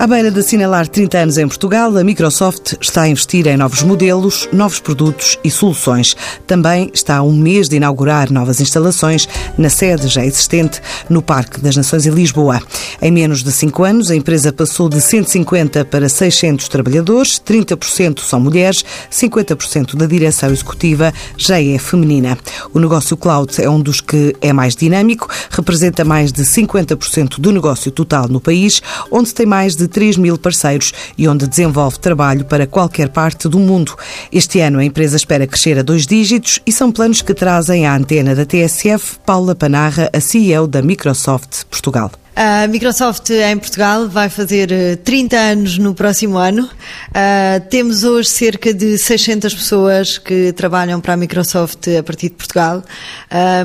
À beira de assinalar 30 anos em Portugal, a Microsoft está a investir em novos modelos, novos produtos e soluções. Também está a um mês de inaugurar novas instalações na sede já existente no Parque das Nações em Lisboa. Em menos de cinco anos, a empresa passou de 150 para 600 trabalhadores, 30% são mulheres, 50% da direção executiva já é feminina. O negócio cloud é um dos que é mais dinâmico, representa mais de 50% do negócio total no país, onde tem mais de 3 mil parceiros e onde desenvolve trabalho para qualquer parte do mundo. Este ano a empresa espera crescer a dois dígitos e são planos que trazem à antena da TSF Paula Panarra, a CEO da Microsoft Portugal. A Microsoft em Portugal vai fazer 30 eh, anos no próximo ano. Uh, temos hoje cerca de 600 pessoas que trabalham para a Microsoft a partir de Portugal.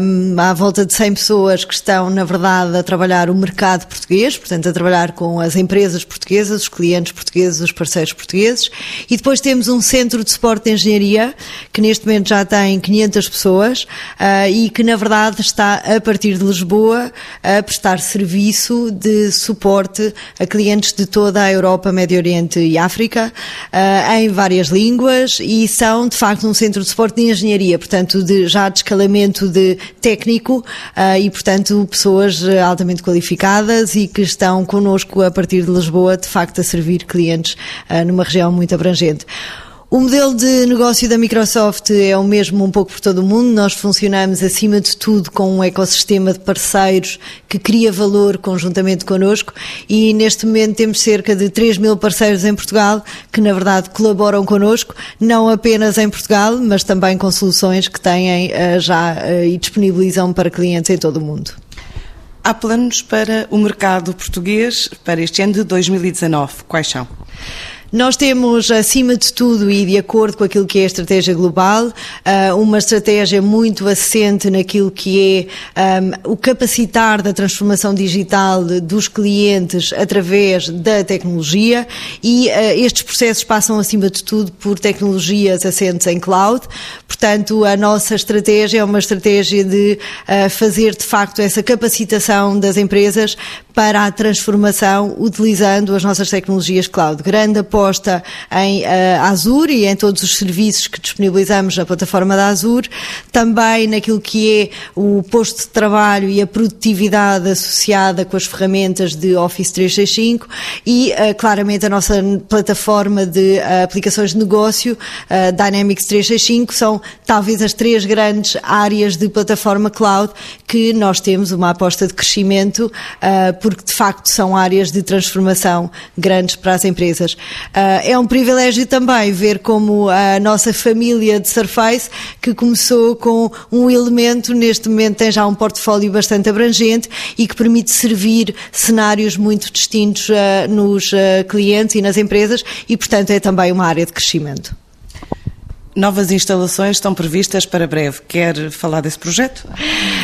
Um, há volta de 100 pessoas que estão, na verdade, a trabalhar o mercado português, portanto, a trabalhar com as empresas portuguesas, os clientes portugueses, os parceiros portugueses. E depois temos um centro de suporte de engenharia que neste momento já tem 500 pessoas uh, e que, na verdade, está a partir de Lisboa a prestar serviço serviço de suporte a clientes de toda a Europa, Médio Oriente e África, uh, em várias línguas e são, de facto, um centro de suporte de engenharia, portanto, de, já de escalamento de técnico uh, e, portanto, pessoas altamente qualificadas e que estão connosco a partir de Lisboa, de facto, a servir clientes numa região muito abrangente. O modelo de negócio da Microsoft é o mesmo um pouco por todo o mundo. Nós funcionamos, acima de tudo, com um ecossistema de parceiros que cria valor conjuntamente connosco e neste momento temos cerca de 3 mil parceiros em Portugal que, na verdade, colaboram connosco, não apenas em Portugal, mas também com soluções que têm eh, já eh, e disponibilizam para clientes em todo o mundo. Há planos para o mercado português para este ano de 2019. Quais são? Nós temos, acima de tudo e de acordo com aquilo que é a estratégia global, ah, uma estratégia muito assente naquilo que é um, o capacitar da transformação digital dos clientes através da tecnologia e uh, estes processos passam, acima de tudo, por tecnologias assentes em cloud. Portanto, a nossa estratégia é uma estratégia de fazer, de facto, essa capacitação das empresas para a transformação utilizando as nossas tecnologias cloud. Grande aposta em uh, Azure e em todos os serviços que disponibilizamos na plataforma da Azure, também naquilo que é o posto de trabalho e a produtividade associada com as ferramentas de Office 365 e uh, claramente a nossa plataforma de uh, aplicações de negócio Dynamics 365 são talvez as três grandes áreas de plataforma cloud que nós temos uma aposta de crescimento porque de facto são áreas de transformação grandes para as empresas. Ah, é um privilégio também ver como a nossa família de Surface, que começou com um elemento, neste momento tem já um portfólio bastante abrangente e que permite servir cenários muito distintos ah, nos ah, clientes e nas empresas e, portanto, é também uma área de crescimento. Novas instalações estão previstas para breve. Quer falar desse projeto?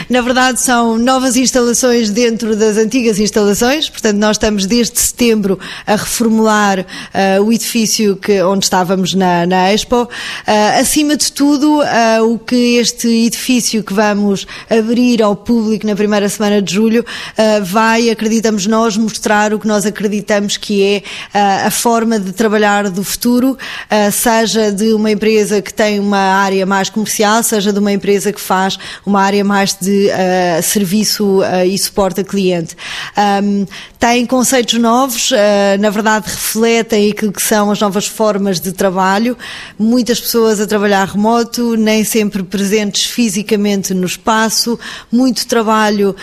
Na verdade, são novas instalações dentro das antigas instalações. Portanto, nós estamos desde setembro a reformular uh, o edifício que, onde estávamos na, na Expo. Uh, acima de tudo, uh, o que este edifício que vamos abrir ao público na primeira semana de julho vai, acreditamos nós, mostrar o que nós acreditamos que é a forma de trabalhar do futuro, seja de uma empresa que tem uma área mais comercial, seja de uma empresa que faz uma área mais de uh, serviço uh, e suporte a cliente. Um, tem conceitos novos, uh, na verdade refletem aquilo que são as novas formas de trabalho. Muitas pessoas a trabalhar remoto, nem sempre presentes fisicamente no espaço, muito trabalho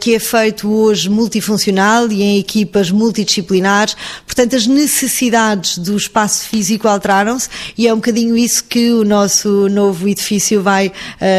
que é feito hoje multifuncional e em equipas multidisciplinares. Portanto, as necessidades do espaço físico alteraram-se e é um bocadinho isso que que o nosso novo edifício vai uh,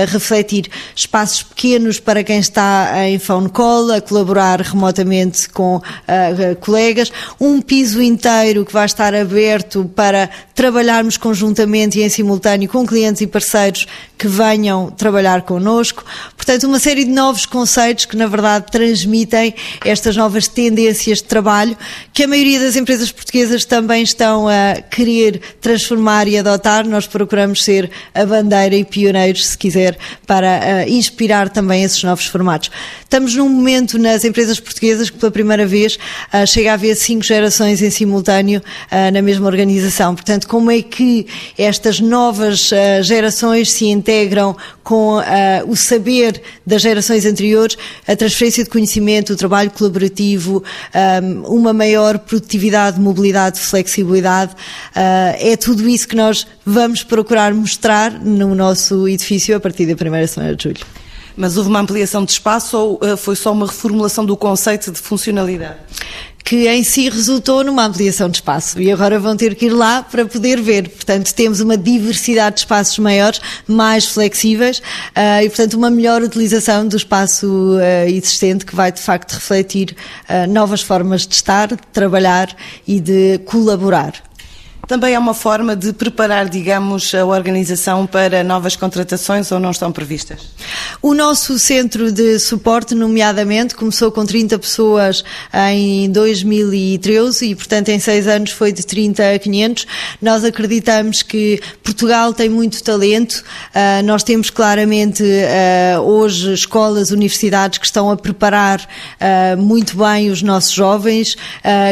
refletir. Espaços pequenos para quem está em phone call, a colaborar remotamente com uh, colegas, um piso inteiro que vai estar aberto para trabalharmos conjuntamente e em simultâneo com clientes e parceiros que venham trabalhar connosco. Portanto, uma série de novos conceitos que, na verdade, transmitem estas novas tendências de trabalho que a maioria das empresas portuguesas também estão a querer transformar e adotar. Nós procuramos ser a bandeira e pioneiros, se quiser, para uh, inspirar também esses novos formatos. Estamos num momento nas empresas portuguesas que, pela primeira vez, uh, chega a haver cinco gerações em simultâneo uh, na mesma organização. Portanto, como é que estas novas gerações se integram com o saber das gerações anteriores, a transferência de conhecimento, o trabalho colaborativo, uma maior produtividade, mobilidade, flexibilidade. É tudo isso que nós vamos procurar mostrar no nosso edifício a partir da primeira semana de julho. Mas houve uma ampliação de espaço ou uh, foi só uma reformulação do conceito de funcionalidade? Que em si resultou numa ampliação de espaço e agora vão ter que ir lá para poder ver. Portanto, temos uma diversidade de espaços maiores, mais flexíveis uh, e, portanto, uma melhor utilização do espaço uh, existente que vai de facto refletir uh, novas formas de estar, de trabalhar e de colaborar. Também é uma forma de preparar, digamos, a organização para novas contratações ou não estão previstas? O nosso centro de suporte, nomeadamente, começou com 30 pessoas em 2013 e, portanto, em seis anos foi de 30 a 500. Nós acreditamos que Portugal tem muito talento. Uh, nós temos claramente uh, hoje escolas, universidades que estão a preparar uh, muito bem os nossos jovens,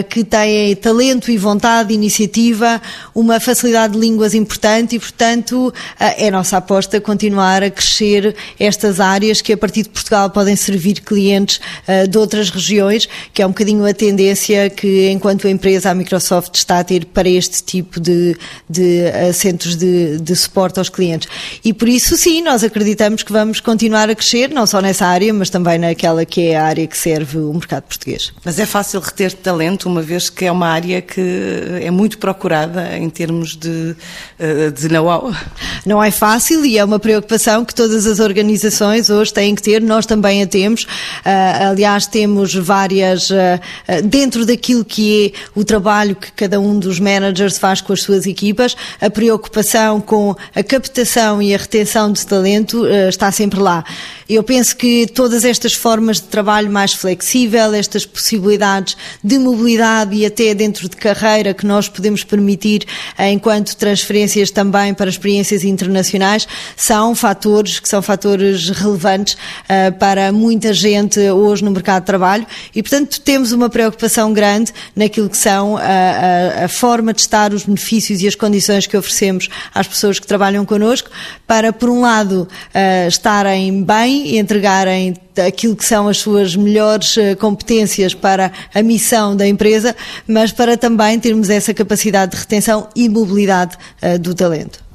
que têm talento e vontade, iniciativa uma facilidade de línguas importante e, portanto, é nossa aposta continuar a crescer estas áreas que, a partir de Portugal, podem servir clientes de outras regiões, que é um bocadinho a tendência que, enquanto empresa, a Microsoft está a ter para este tipo de, de centros de, de suporte aos clientes. E por isso, sim, nós acreditamos que vamos continuar a crescer, não só nessa área, mas também naquela que é a área que serve o mercado português. Mas é fácil reter talento, uma vez que é uma área que é muito procurada em termos de, eh, de know-how? Não é fácil e é uma preocupação que todas as organizações hoje têm que ter, nós também a temos. Uh, aliás, temos várias, uh, dentro daquilo que é o trabalho que cada um dos managers faz com as suas equipas, a preocupação com a captação e a retenção de talento está sempre lá. Eu penso que todas estas formas de trabalho mais flexível, estas possibilidades de mobilidade e até dentro de carreira que nós podemos permitir enquanto transferências também para experiências internacionais, são fatores que são fatores relevantes uh, para muita gente hoje no mercado de trabalho. E, portanto, temos uma preocupação grande naquilo que são a, a, a forma de estar, os benefícios e as condições que oferecemos às pessoas que trabalham connosco, para, por um lado, estarem bem e entregarem aquilo que são as suas melhores eh, competências para a missão da empresa, mas para também termos essa capacidade de retenção e mobilidade uh, do talento.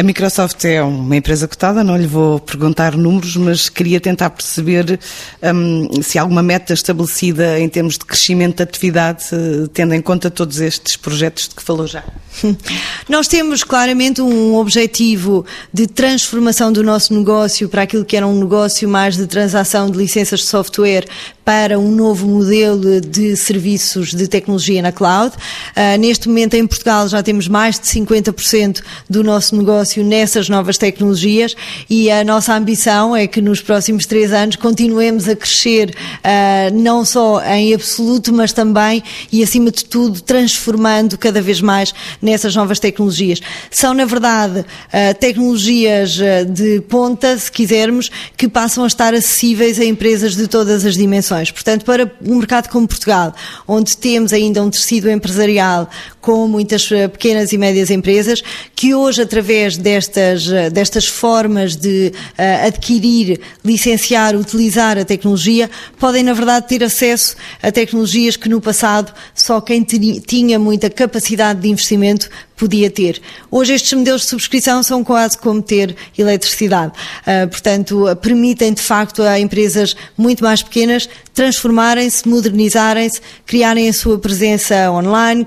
A Microsoft é uma empresa cotada, não lhe vou perguntar números, mas queria tentar perceber um, se há alguma meta estabelecida em termos de crescimento de atividade, tendo em conta todos estes projetos de que falou já. Nós temos claramente um objetivo de transformação do nosso negócio para aquilo que era um negócio mais de transação de licenças de software para um novo modelo de serviços de tecnologia na cloud. Uh, neste momento em Portugal já temos mais de 50% do nosso negócio nessas novas tecnologias e a nossa ambição é que nos próximos três anos continuemos a crescer uh, não só em absoluto, mas também e acima de tudo transformando cada vez mais nessas novas tecnologias. São, na verdade, uh, tecnologias de ponta, se quisermos, que passam a estar acessíveis a empresas de todas as dimensões. Portanto, para um mercado como Portugal, onde temos ainda um tecido empresarial com muitas eh, pequenas e médias empresas, que hoje, através destas, eh, destas formas de uh, adquirir, licenciar, utilizar a tecnologia, podem, na verdade, ter acesso a tecnologias que no passado só quem tinha muita capacidade de investimento podia ter. Hoje estes modelos de subscrição são quase como ter eletricidade. Uh, portanto, permitem de facto a empresas muito mais pequenas transformarem-se, modernizarem-se, criarem a sua presença online,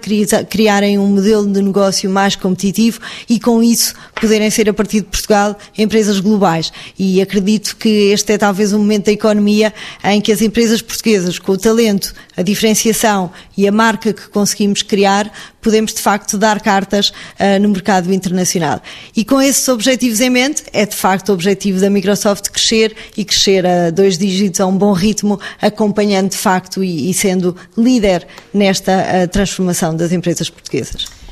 criarem um modelo de negócio mais competitivo e com isso poderem ser a partir de Portugal empresas globais. E acredito que este é talvez um momento da economia em que as empresas portuguesas, com o talento, a diferenciação e a marca que conseguimos criar, podemos de facto dar cartas uh, no mercado internacional. E com esses objetivos em mente, é de facto o objetivo da Microsoft crescer e crescer a dois dígitos a um bom ritmo, acompanhando de facto e, e sendo líder nesta uh, transformação das empresas portuguesas.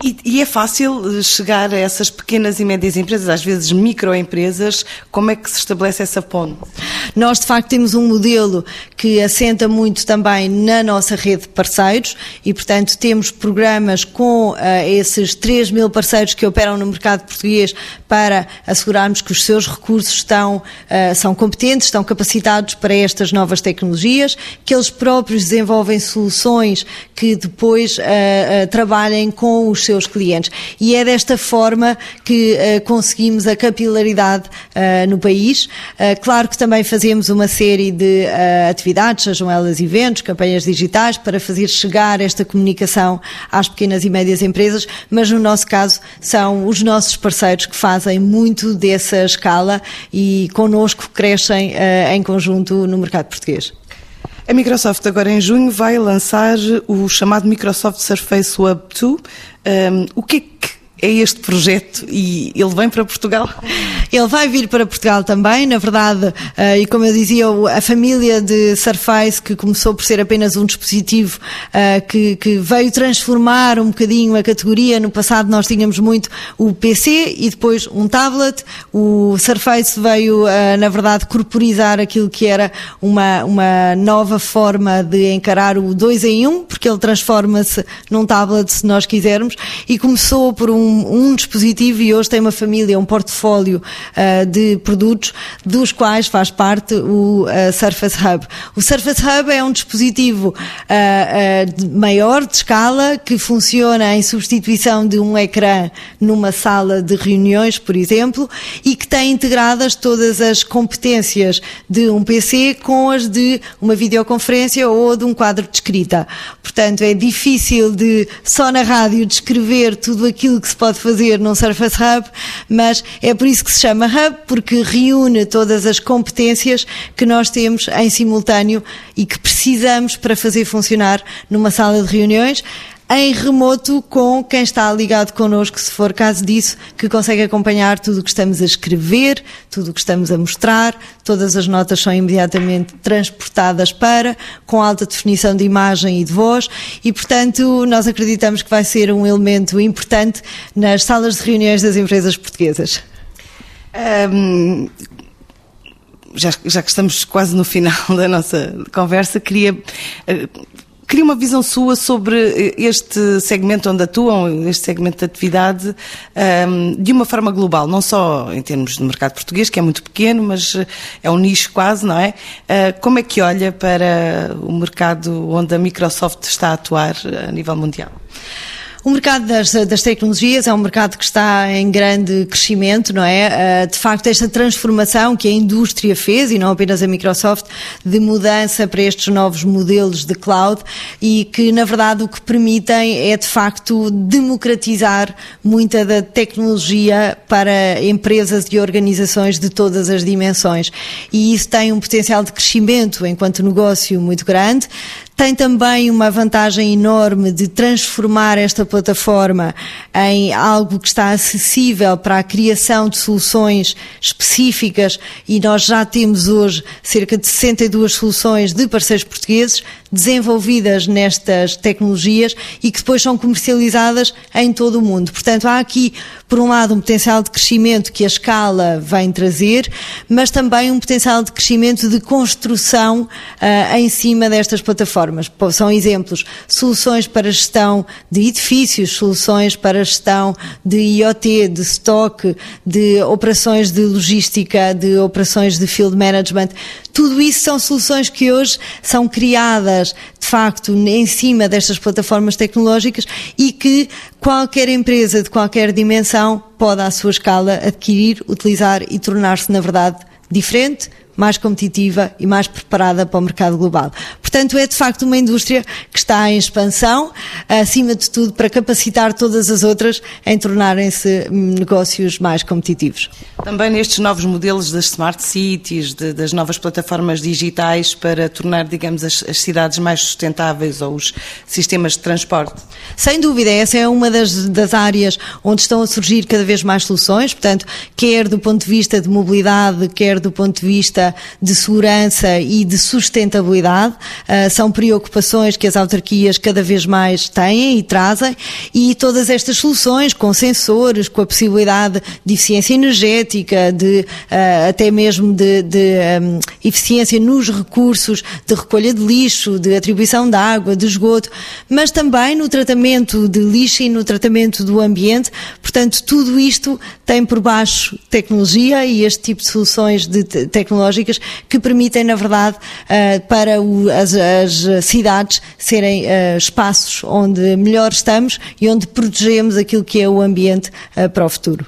E, e, é fácil chegar a essas pequenas e médias empresas, às vezes microempresas, como é que se estabelece essa ponte? Nós, de facto, temos um modelo que assenta muito também na nossa rede de parceiros e, portanto, temos programas com uh, esses 3 mil parceiros que operam no mercado português para assegurarmos que os seus recursos estão, uh, são competentes, estão capacitados para estas novas tecnologias, que eles próprios desenvolvem soluções que depois uh, trabalhem com os seus clientes. E é desta forma que uh, conseguimos a capilaridade uh, no país. Uh, claro que também fazemos uma série de atividades, sejam elas eventos, campanhas digitais, para fazer chegar esta comunicação às pequenas e médias empresas, mas no nosso caso são os nossos parceiros que fazem muito dessa escala e connosco crescem em conjunto no mercado português. A Microsoft agora em junho vai lançar o chamado Microsoft Surface Web 2. Um, o que é que é este projeto e ele vem para Portugal? Ele vai vir para Portugal também, na verdade, uh, e como eu dizia, a família de Surface, que começou por ser apenas um dispositivo uh, que, veio transformar um bocadinho a categoria. No passado nós tínhamos muito o PC e depois um tablet. O Surface veio, uh, na verdade, corporizar aquilo que era uma, uma nova forma de encarar o 2 em 1, um, porque ele transforma-se num tablet se nós quisermos, e começou por um um, dispositivo e hoje tem uma família, um portfólio uh, de produtos dos quais faz parte o uh, Surface Hub. O Surface Hub é um dispositivo uh, maior de escala que funciona em substituição de um ecrã numa sala de reuniões, por exemplo, e que tem integradas todas as competências de um PC com as de uma videoconferência ou de um quadro de escrita. Portanto, é difícil de só na rádio descrever tudo aquilo que se pode fazer num Surface Hub, mas é por isso que se chama Hub, porque reúne todas as competências que nós temos em simultâneo e que precisamos para fazer funcionar numa sala de reuniões em remoto com quem está ligado connosco, se for caso disso, que consegue acompanhar tudo o que estamos a escrever, tudo o que estamos a mostrar, todas as notas são imediatamente transportadas para, com alta definição de imagem e de voz, e portanto nós acreditamos que vai ser um elemento importante nas salas de reuniões das empresas portuguesas. Um, já, já, que estamos quase no final da nossa conversa, queria eh, Queria uma visão sua sobre eh, este segmento onde atuam, este segmento de atividade, ehm, de uma forma global, não só em termos de mercado português, que é muito pequeno, mas eh, é um nicho quase, não é? Eh, como é que olha para o mercado onde a Microsoft está a atuar a nível mundial? O mercado das, das, tecnologias é um mercado que está em grande crescimento, não é? Ah, de facto, esta transformação que a indústria fez, e não apenas a Microsoft, de mudança para estes novos modelos de cloud e que, na verdade, o que permitem é, de facto, democratizar muita da tecnologia para empresas e organizações de todas as dimensões. E isso tem um potencial de crescimento enquanto negócio muito grande. Tem também uma vantagem enorme de transformar esta plataforma em algo que está acessível para a criação de soluções específicas e nós já temos hoje cerca de 62 soluções de parceiros portugueses desenvolvidas nestas tecnologias e que depois são comercializadas em todo o mundo. Portanto, há aqui, por um lado, um potencial de crescimento que a escala vem trazer, mas também um potencial de crescimento de construção uh, em cima destas plataformas. São exemplos, soluções para gestão de edifícios, soluções para gestão de IoT, de stock, de operações de logística, de operações de field management. Tudo isso são soluções que hoje são criadas, de facto, em cima destas plataformas tecnológicas e que qualquer empresa de qualquer dimensão pode, à sua escala, adquirir, utilizar e tornar-se, na verdade, diferente, mais competitiva e mais preparada para o mercado global. Portanto, é de facto uma indústria que está em expansão, acima de tudo para capacitar todas as outras em tornarem-se negócios mais competitivos. Também nestes novos modelos das smart cities, de, das novas plataformas digitais para tornar, digamos, as, as, cidades mais sustentáveis ou os sistemas de transporte? Sem dúvida, essa é uma das, das áreas onde estão a surgir cada vez mais soluções, portanto, quer do ponto de vista de mobilidade, quer do ponto de vista de segurança e de sustentabilidade, uh, são preocupações que as autarquias cada vez mais têm e trazem, e todas estas soluções com sensores, com a possibilidade de eficiência energética, de uh, até mesmo de, de um, eficiência nos recursos de recolha de lixo, de atribuição de água, de esgoto, mas também no tratamento de lixo e no tratamento do ambiente. Portanto, tudo isto tem por baixo tecnologia e este tipo de soluções de tecnológicas que permitem, na verdade, uh, para as, cidades serem uh, espaços onde melhor estamos e onde protegemos aquilo que é o ambiente uh, para o futuro.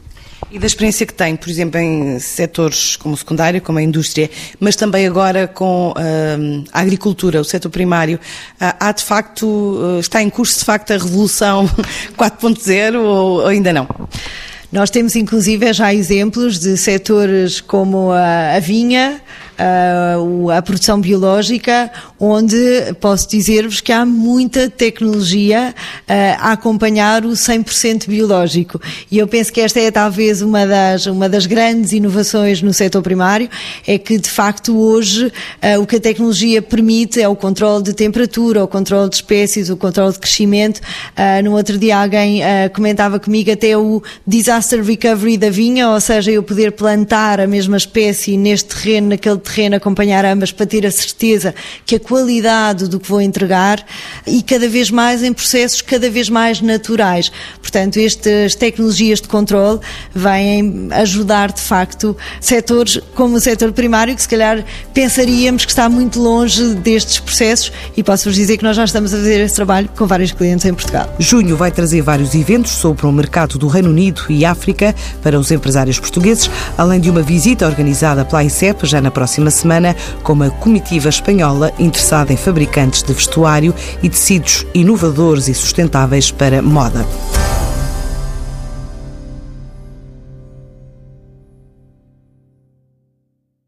E da experiência que tem, por exemplo, em setores como o secundário, como a indústria, mas também agora com uh, a agricultura, o setor primário, uh, há de facto, uh, está em curso de facto a revolução 4.0 ou, ou ainda não? Nós temos inclusive já exemplos de setores como a, a vinha, a, a produção biológica, onde posso dizer-vos que há muita tecnologia a acompanhar o 100% biológico. E eu penso que esta é talvez uma das, uma das grandes inovações no setor primário, é que de facto hoje o que a tecnologia permite é o controle de temperatura, o controle de espécies, o controle de crescimento. No outro dia alguém comentava comigo até o disaster recovery da vinha, ou seja, eu poder plantar a mesma espécie neste terreno, naquele terreno, acompanhar ambas para ter a certeza que a qualidade do que vou entregar e cada vez mais em processos cada vez mais naturais. Portanto, estas tecnologias de controle vêm ajudar de facto setores como o setor primário, que se calhar pensaríamos que está muito longe destes processos e posso-vos dizer que nós já estamos a fazer esse trabalho com vários clientes em Portugal. Junho vai trazer vários eventos sobre o mercado do Reino Unido e África para os empresários portugueses, além de uma visita organizada pela ICEP já na próxima semana com uma comitiva espanhola interessada em fabricantes de vestuário e tecidos inovadores e sustentáveis para moda.